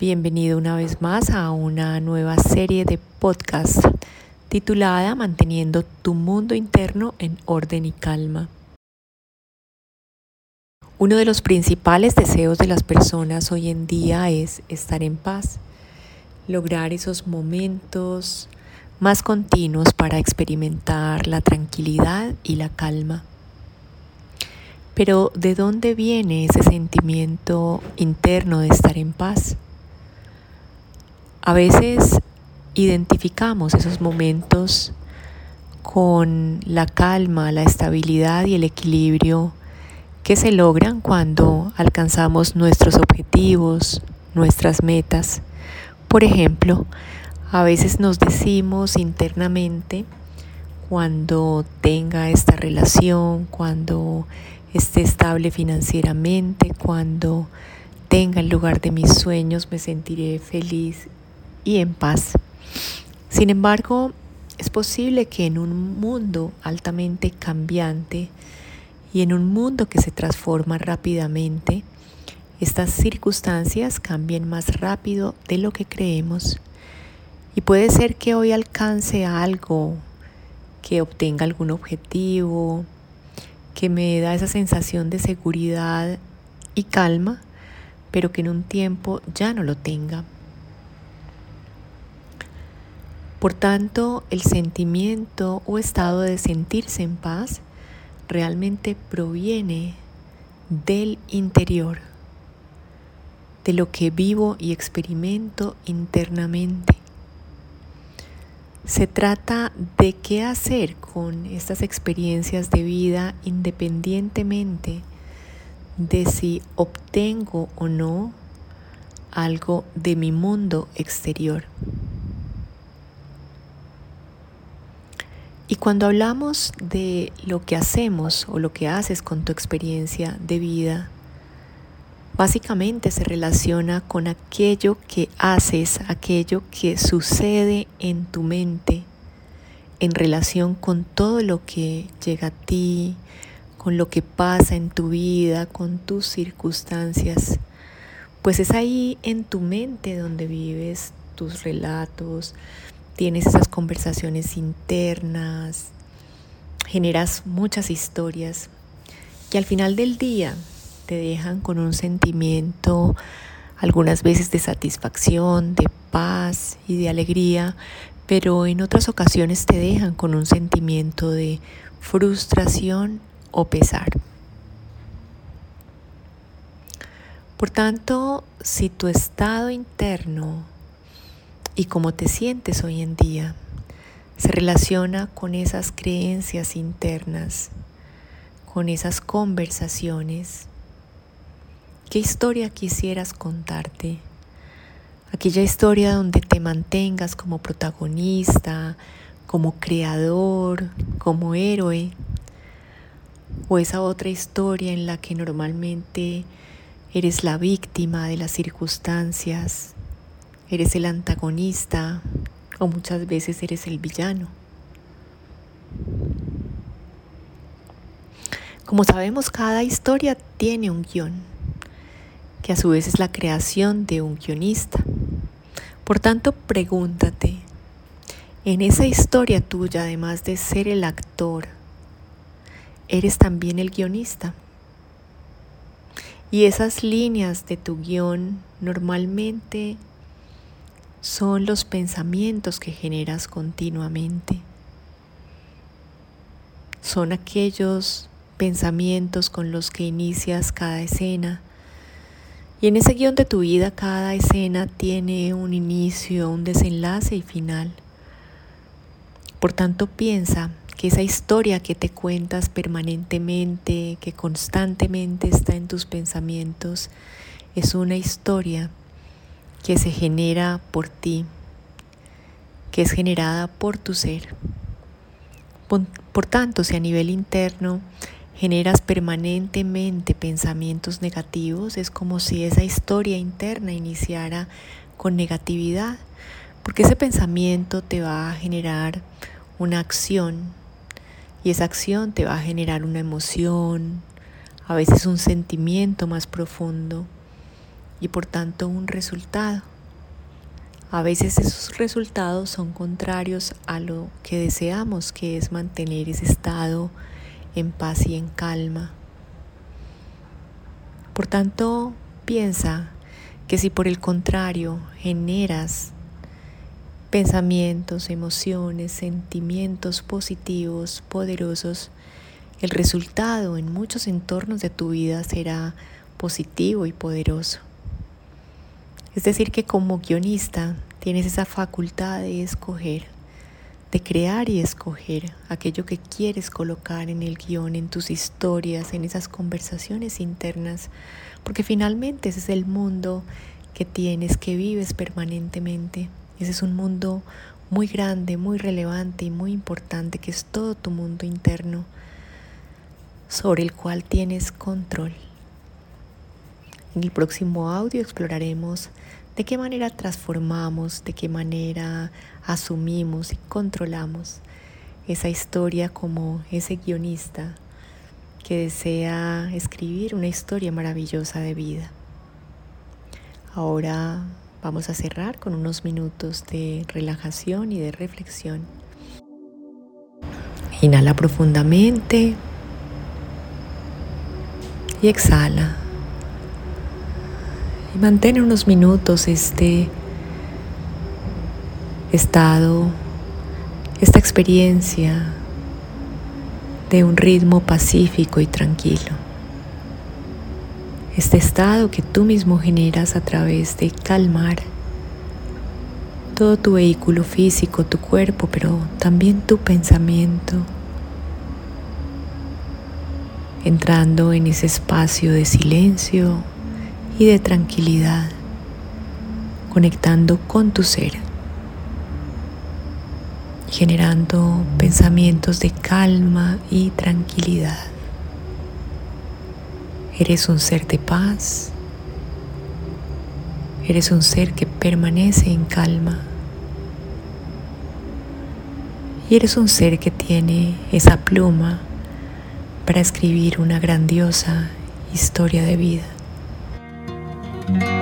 Bienvenido una vez más a una nueva serie de podcast titulada Manteniendo tu mundo interno en orden y calma. Uno de los principales deseos de las personas hoy en día es estar en paz, lograr esos momentos más continuos para experimentar la tranquilidad y la calma. Pero ¿de dónde viene ese sentimiento interno de estar en paz? A veces identificamos esos momentos con la calma, la estabilidad y el equilibrio que se logran cuando alcanzamos nuestros objetivos, nuestras metas. Por ejemplo, a veces nos decimos internamente cuando tenga esta relación, cuando esté estable financieramente, cuando tenga el lugar de mis sueños, me sentiré feliz y en paz. Sin embargo, es posible que en un mundo altamente cambiante y en un mundo que se transforma rápidamente, estas circunstancias cambien más rápido de lo que creemos. Y puede ser que hoy alcance algo, que obtenga algún objetivo, que me da esa sensación de seguridad y calma, pero que en un tiempo ya no lo tenga. Por tanto, el sentimiento o estado de sentirse en paz realmente proviene del interior, de lo que vivo y experimento internamente. Se trata de qué hacer con estas experiencias de vida independientemente de si obtengo o no algo de mi mundo exterior. Y cuando hablamos de lo que hacemos o lo que haces con tu experiencia de vida, básicamente se relaciona con aquello que haces, aquello que sucede en tu mente en relación con todo lo que llega a ti, con lo que pasa en tu vida, con tus circunstancias. Pues es ahí en tu mente donde vives tus relatos, tienes esas conversaciones internas, generas muchas historias que al final del día te dejan con un sentimiento algunas veces de satisfacción, de paz y de alegría, pero en otras ocasiones te dejan con un sentimiento de frustración o pesar. Por tanto, si tu estado interno y cómo te sientes hoy en día se relaciona con esas creencias internas, con esas conversaciones. ¿Qué historia quisieras contarte? Aquella historia donde te mantengas como protagonista, como creador, como héroe. O esa otra historia en la que normalmente eres la víctima de las circunstancias, eres el antagonista o muchas veces eres el villano. Como sabemos, cada historia tiene un guion, que a su vez es la creación de un guionista. Por tanto, pregúntate, en esa historia tuya, además de ser el actor, eres también el guionista. Y esas líneas de tu guion normalmente son los pensamientos que generas continuamente. Son aquellos pensamientos con los que inicias cada escena. Y en ese guion de tu vida cada escena tiene un inicio, un desenlace y final. Por tanto, piensa que esa historia que te cuentas permanentemente, que constantemente está en tus pensamientos, es una historia que se genera por ti, que es generada por tu ser. Por, tanto, si a nivel interno generas permanentemente pensamientos negativos, es como si esa historia interna iniciara con negatividad, porque ese pensamiento te va a generar una acción y esa acción te va a generar una emoción, a veces un sentimiento más profundo y por tanto un resultado. A veces esos resultados son contrarios a lo que deseamos, que es mantener ese estado en paz y en calma. Por tanto, piensa que si por el contrario generas pensamientos, emociones, sentimientos positivos, poderosos, el resultado en muchos entornos de tu vida será positivo y poderoso. Es decir, que como guionista tienes esa facultad de escoger, de crear y escoger aquello que quieres colocar en el guion, en tus historias, en esas conversaciones internas, porque finalmente ese es el mundo que tienes, que vives permanentemente. Ese es un mundo muy grande, muy relevante y muy importante, que es todo tu mundo interno, sobre el cual tienes control. En el próximo audio exploraremos de qué manera transformamos, de qué manera asumimos y controlamos esa historia como ese guionista que desea escribir una historia maravillosa de vida. Ahora vamos a cerrar con unos minutos de relajación y de reflexión. Inhala profundamente y exhala. Mantén unos minutos este estado, esta experiencia de un ritmo pacífico y tranquilo. Este estado que tú mismo generas a través de calmar todo tu vehículo físico, tu cuerpo, pero también tu pensamiento entrando en ese espacio de silencio y de tranquilidad, conectando con tu ser, generando pensamientos de calma y tranquilidad. Eres un ser de paz, eres un ser que permanece en calma y eres un ser que tiene esa pluma para escribir una grandiosa historia de vida. Thank you.